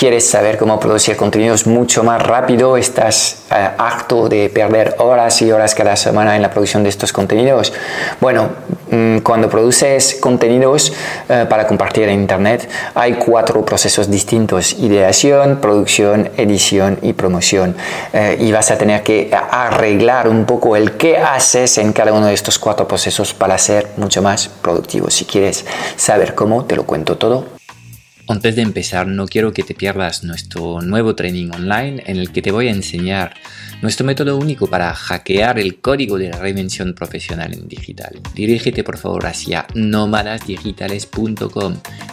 quieres saber cómo producir contenidos mucho más rápido, estás eh, acto de perder horas y horas cada semana en la producción de estos contenidos. Bueno, mm, cuando produces contenidos eh, para compartir en Internet, hay cuatro procesos distintos, ideación, producción, edición y promoción. Eh, y vas a tener que arreglar un poco el qué haces en cada uno de estos cuatro procesos para ser mucho más productivo. Si quieres saber cómo, te lo cuento todo antes de empezar, no quiero que te pierdas nuestro nuevo training online en el que te voy a enseñar nuestro método único para hackear el código de la reinvención profesional en digital. Dirígete por favor hacia nómadasdigitales.com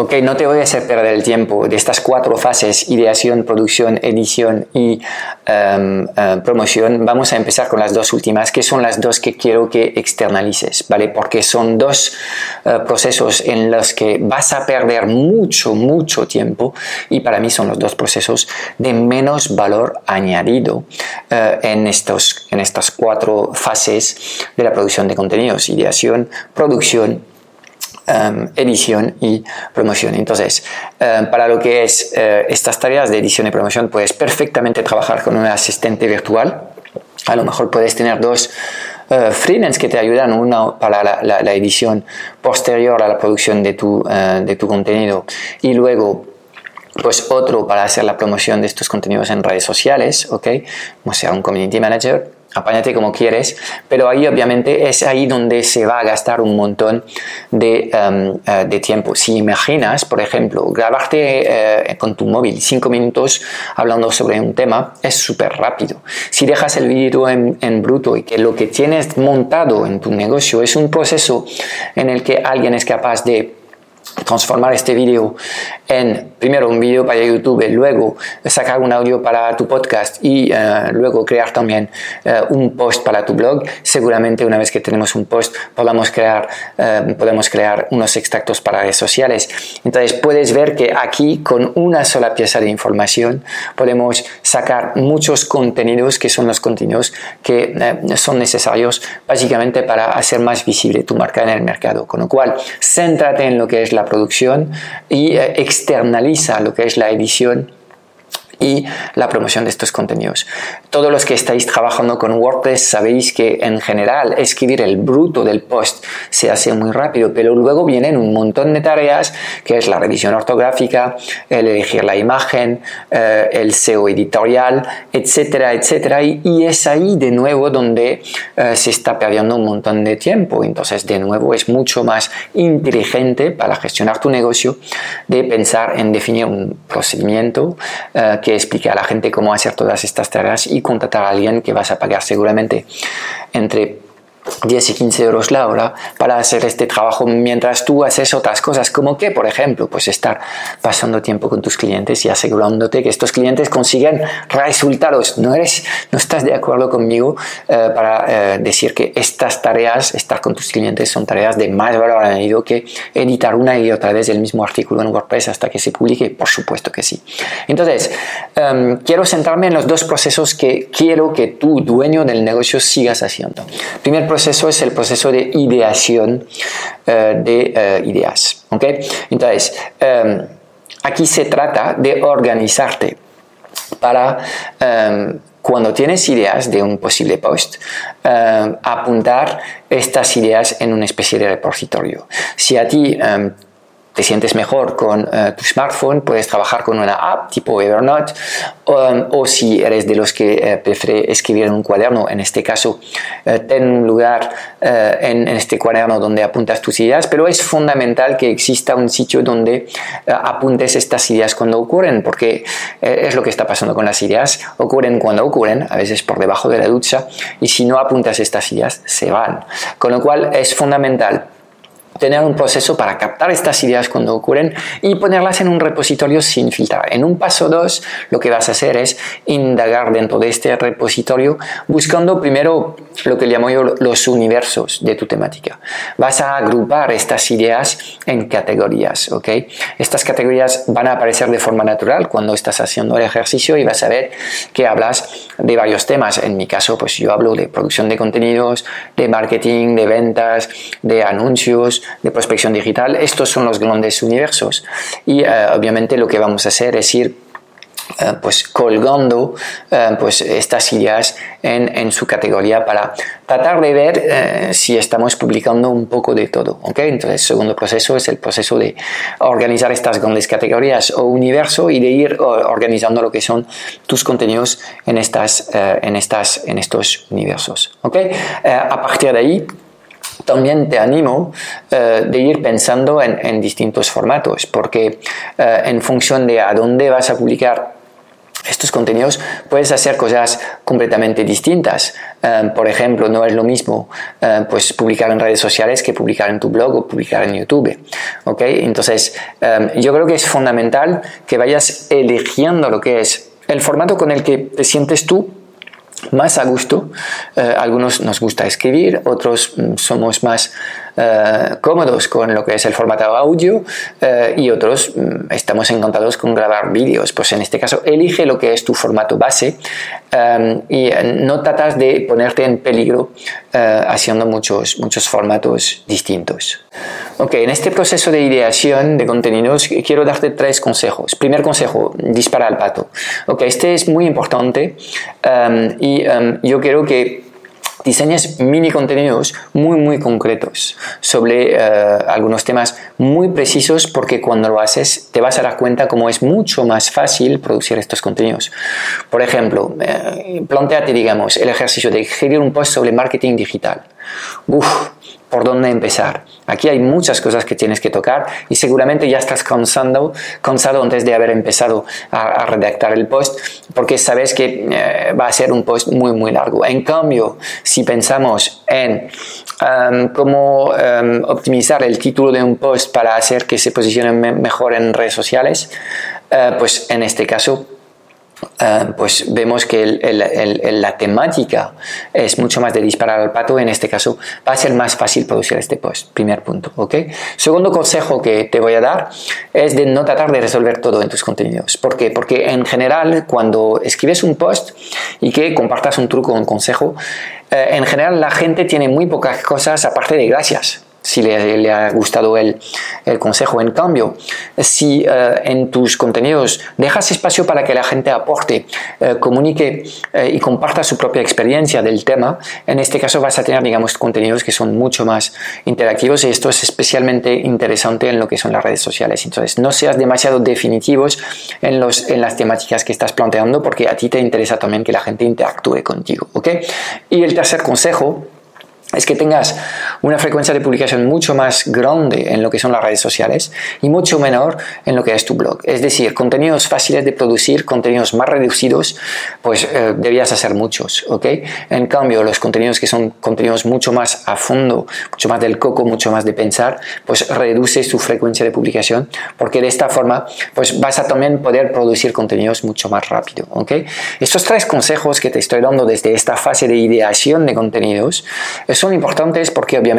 Ok, no te voy a hacer perder el tiempo de estas cuatro fases, ideación, producción, edición y em, em, promoción. Vamos a empezar con las dos últimas, que son las dos que quiero que externalices, ¿vale? Porque son dos eh, procesos en los que vas a perder mucho, mucho tiempo y para mí son los dos procesos de menos valor añadido eh, en, estos, en estas cuatro fases de la producción de contenidos, ideación, producción Em, edición y promoción. Entonces, em, para lo que es eh, estas tareas de edición y promoción, puedes perfectamente trabajar con un asistente virtual. A lo mejor puedes tener dos uh, freelance que te ayudan, uno para la, edición posterior a la producción de tu, eh, de tu contenido y luego pues otro para hacer la promoción de estos contenidos en redes sociales, ¿ok? O sea, un community manager apáñate como quieres, pero ahí obviamente es ahí donde se va a gastar un montón de, em, eh, de tiempo. Si imaginas, por ejemplo, grabarte eh, con tu móvil cinco minutos hablando sobre un tema, es súper rápido. Si dejas el vídeo en, en, bruto y que lo que tienes montado en tu negocio es un proceso en el que alguien es capaz de transformar este vídeo en primero un vídeo para YouTube, luego sacar un audio para tu podcast y eh, luego crear también eh, un post para tu blog. Seguramente una vez que tenemos un post podamos crear, eh, podemos crear unos extractos para redes sociales. Entonces puedes ver que aquí con una sola pieza de información podemos sacar muchos contenidos que son los contenidos que son necesarios básicamente para hacer más visible tu marca en el mercado. Con lo cual, céntrate en lo que es la producción y externaliza lo que es la edición y la promoción de estos contenidos. Todos los que estáis trabajando con WordPress sabéis que en general escribir el bruto del post se hace muy rápido, pero luego vienen un montón de tareas que es la revisión ortográfica, el elegir la imagen, eh, el SEO editorial, etcétera, etcétera. Y, es ahí de nuevo donde eh, se está perdiendo un montón de tiempo. Entonces, de nuevo, es mucho más inteligente para gestionar tu negocio de pensar en definir un procedimiento eh, que explique a la gente cómo hacer todas estas tareas y contratar a alguien que vas a pagar seguramente entre 10 y 15 euros la hora para hacer este trabajo mientras tú haces otras cosas, como que, por ejemplo, pues estar pasando tiempo con tus clientes y asegurándote que estos clientes consigan resultados. No, eres, no estás de acuerdo conmigo eh, para eh, decir que estas tareas, estar con tus clientes, son tareas de más valor añadido que editar una y otra vez el mismo artículo en WordPress hasta que se publique. Por supuesto que sí. Entonces, em, quiero centrarme en los dos procesos que quiero que tú, dueño del negocio, sigas haciendo. Primer proceso es el proceso de ideación eh, de eh, ideas. Entonces, em, aquí se trata de organizarte para em, cuando tienes ideas de un posible post, em, apuntar estas ideas en una especie de repositorio. Si a ti te sientes mejor con eh, tu smartphone, puedes trabajar con una app tipo Evernote um, o si eres de los que eh, prefiere escribir en un cuaderno, en este caso, eh, ten un lugar en, este cuaderno donde apuntas tus ideas, pero es fundamental que exista un sitio donde apuntes estas ideas cuando ocurren, porque es lo que está pasando con las ideas, ocurren cuando ocurren, a veces por debajo de la ducha, y si no apuntas estas ideas, se van. Con lo cual es fundamental tener un proceso para captar estas ideas cuando ocurren y ponerlas en un repositorio sin filtrar. En un paso 2, lo que vas a hacer es indagar dentro de este repositorio buscando primero lo que llamo yo los universos de tu temática. Vas a agrupar estas ideas en categorías, ¿ok? Estas categorías van a aparecer de forma natural cuando estás haciendo el ejercicio y vas a ver que hablas de varios temas. En mi caso, pues yo hablo de producción de contenidos, de marketing, de ventas, de anuncios, de prospección digital. Estos son los grandes universos. Y eh, obviamente lo que vamos a hacer es ir eh, pues colgando eh, pues estas ideas en, en, su categoría para tratar de ver si estamos publicando un poco de todo. ¿okay? Entonces el segundo proceso es el proceso de organizar estas grandes categorías o universo y de ir organizando lo que son tus contenidos en, estas, en, estas, en estos universos. ¿okay? a partir de ahí también te animo eh, de ir pensando en, distintos formatos, porque eh, en función de a dónde vas a publicar estos contenidos puedes hacer cosas completamente distintas. Eh, por ejemplo, no es lo mismo pues publicar en redes sociales que publicar en tu blog o publicar en YouTube. ¿okay? Entonces, yo creo que es fundamental que vayas eligiendo lo que es el formato con el que te sientes tú más a gusto. Eh, algunos nos gusta escribir, otros mm, somos más eh, cómodos con lo que es el formato audio eh, y otros mm, estamos encantados con grabar vídeos. Pues en este caso, elige lo que es tu formato base y no tratas de ponerte en peligro haciendo muchos, muchos formatos distintos. Ok, en este proceso de ideación de contenidos quiero darte tres consejos. Primer consejo, dispara al pato. Ok, este es muy importante y yo quiero que diseñes mini contenidos muy muy concretos sobre eh, algunos temas muy precisos porque cuando lo haces te vas a dar cuenta cómo es mucho más fácil producir estos contenidos. Por ejemplo, eh, planteate digamos el ejercicio de escribir un post sobre marketing digital. Uf, por dónde empezar. Aquí hay muchas cosas que tienes que tocar y seguramente ya estás cansando, cansado antes de haber empezado a, redactar el post porque sabes que eh, va a ser un post muy muy largo. En cambio, si pensamos en um, cómo um, optimizar el título de un post para hacer que se posicione mejor en redes sociales, uh, pues en este caso eh, pues vemos que la temática es mucho más de disparar al pato. En este caso va a ser más fácil producir este post. Primer punto. ¿ok? Segundo consejo que te voy a dar es de no tratar de resolver todo en tus contenidos. ¿Por qué? Porque en general cuando escribes un post y que compartas un truco o un consejo, eh, en general la gente tiene muy pocas cosas aparte de gracias si le, ha gustado el, consejo. En cambio, si eh, en tus contenidos dejas espacio para que la gente aporte, eh, comunique eh, y comparta su propia experiencia del tema, en este caso vas a tener, digamos, contenidos que son mucho más interactivos y esto es especialmente interesante en lo que son las redes sociales. Entonces, no seas demasiado definitivos en, los, en las temáticas que estás planteando porque a ti te interesa también que la gente interactúe contigo. ¿ok? Y el tercer consejo es que tengas una frecuencia de publicación mucho más grande en lo que son las redes sociales y mucho menor en lo que es tu blog. Es decir, contenidos fáciles de producir, contenidos más reducidos, pues eh, debías hacer muchos, ¿ok? En cambio, los contenidos que son contenidos mucho más a fondo, mucho más del coco, mucho más de pensar, pues reduces tu frecuencia de publicación porque de esta forma, pues vas a también poder producir contenidos mucho más rápido, ¿ok? Estos tres consejos que te estoy dando desde esta fase de ideación de contenidos, son importantes porque obviamente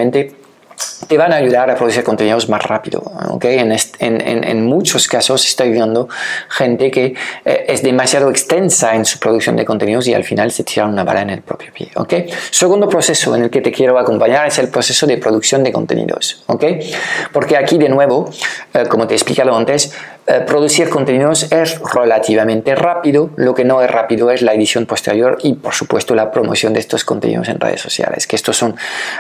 te van a ayudar a producir contenidos más rápido. ¿okay? En, muchos casos estoy viendo gente que eh, es demasiado extensa en su producción de contenidos y al final se tira una bala en el propio pie. ¿okay? Segundo proceso en el que te quiero acompañar es el proceso de producción de contenidos. ¿okay? Porque aquí de nuevo, eh, como te he explicado antes, eh, producir contenidos es relativamente rápido, lo que no es rápido es la edición posterior y por supuesto la promoción de estos contenidos en redes sociales, que estos son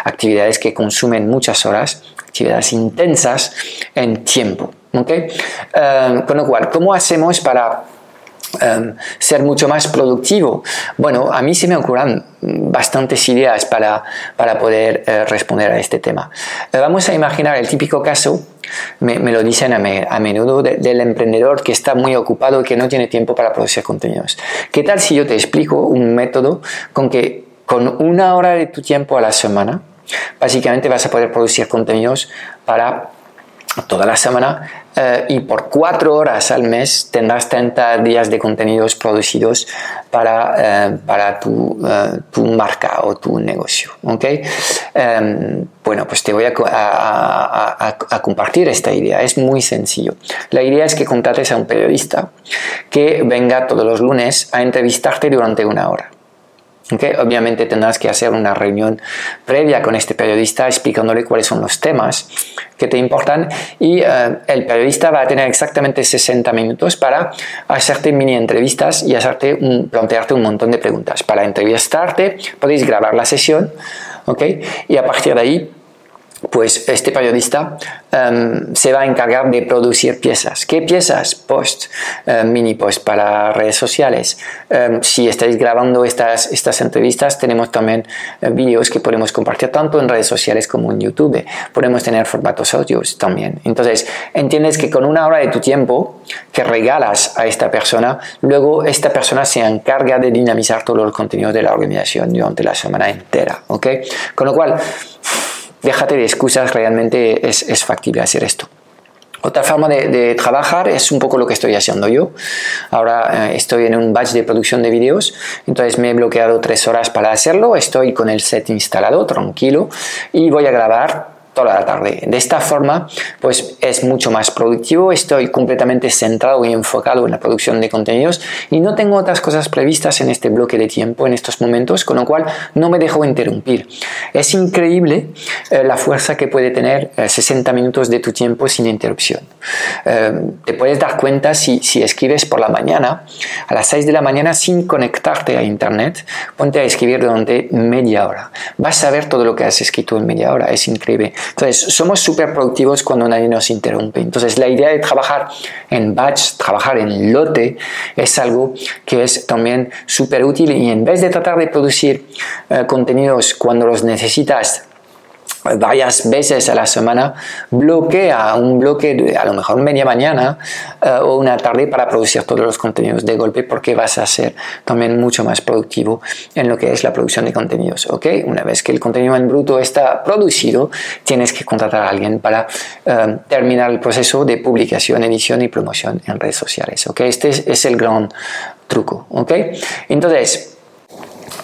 actividades que consumen muchas horas, actividades intensas en tiempo. ¿okay? Eh, con lo cual, ¿cómo hacemos para Em, ser mucho más productivo. Bueno, a mí se me ocurren bastantes ideas para, para poder eh, responder a este tema. Eh, vamos a imaginar el típico caso, me, lo dicen a, a menudo, del emprendedor que está muy ocupado y que no tiene tiempo para producir contenidos. ¿Qué tal si yo te explico un método con que con una hora de tu tiempo a la semana, Básicamente vas a poder producir contenidos para toda la semana eh, y por cuatro horas al mes tendrás 30 días de contenidos producidos para, eh, para tu, eh, tu, marca o tu negocio. ¿okay? Em, bueno, pues te voy a, a, a, compartir esta idea. Es muy sencillo. La idea es que contrates a un periodista que venga todos los lunes a entrevistarte durante una hora. Obviamente tendrás que hacer una reunión previa con este periodista explicándole cuáles son los temas que te importan y eh, el periodista va a tener exactamente 60 minutos para hacerte mini entrevistas y hacerte plantearte un montón de preguntas. Para entrevistarte podéis grabar la sesión y a partir de ahí pues este periodista em, se va a encargar de producir piezas. ¿Qué piezas? Post, em, mini post para redes sociales. Em, si estáis grabando estas, estas entrevistas, tenemos también eh, vídeos que podemos compartir tanto en redes sociales como en YouTube. Podemos tener formatos audios también. Entonces, entiendes que con una hora de tu tiempo que regalas a esta persona, luego esta persona se encarga de dinamizar todos los contenidos de la organización durante la semana entera. ¿ok? Con lo cual, déjate de excusas, realmente es, factible hacer esto. Otra forma de, trabajar es un poco lo que estoy haciendo yo. Ahora eh, estoy en un batch de producción de vídeos, entonces me he bloqueado tres horas para hacerlo, estoy con el set instalado, tranquilo, y voy a grabar toda la tarde. De esta forma, pues es mucho más productivo, estoy completamente centrado y enfocado en la producción de contenidos y no tengo otras cosas previstas en este bloque de tiempo en estos momentos, con lo cual no me dejo interrumpir. Es increíble eh, la fuerza que puede tener 60 eh, minutos de tu tiempo sin interrupción. Eh, te puedes dar cuenta si, si escribes por la mañana, a las 6 de la mañana sin conectarte a internet, ponte a escribir durante media hora. Vas a ver todo lo que has escrito en media hora, es increíble. Entonces, somos súper productivos cuando nadie nos interrumpe. Entonces, la idea de trabajar en batch, trabajar en lote, es algo que es también súper útil y en vez de tratar de producir eh, contenidos cuando los necesitas varias veces a la semana, bloquea un bloque, a lo mejor media mañana eh, o una tarde para producir todos los contenidos de golpe porque vas a ser también mucho más productivo en lo que es la producción de contenidos. ¿ok? Una vez que el contenido en bruto está producido, tienes que contratar a alguien para eh, terminar el proceso de publicación, edición y promoción en redes sociales. ¿ok? Este es, es el gran truco. ¿ok? Entonces,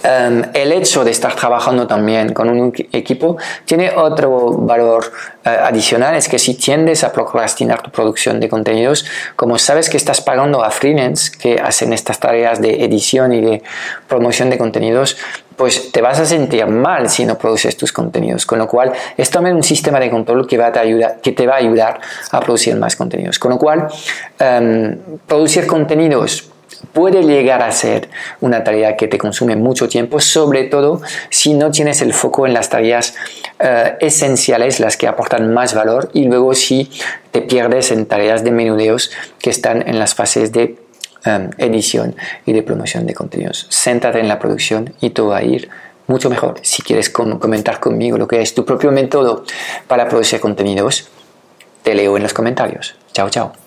Em, el hecho de estar trabajando también con un equipo tiene otro valor eh, adicional, es que si tiendes a procrastinar tu producción de contenidos, como sabes que estás pagando a freelance que hacen estas tareas de edición y de promoción de contenidos, pues te vas a sentir mal si no produces tus contenidos. Con lo cual, es también un sistema de control que, te va a ayudar a producir más contenidos. Con lo cual, em, producir contenidos puede llegar a ser una tarea que te consume mucho tiempo, sobre todo si no tienes el foco en las tareas eh, esenciales, las que aportan más valor, y luego si te pierdes en tareas de menudeos que están en las fases de em, edición y de promoción de contenidos. Céntrate en la producción y todo va a ir mucho mejor. Si quieres comentar conmigo lo que es tu propio método para producir contenidos, te leo en los comentarios. Chao, chao.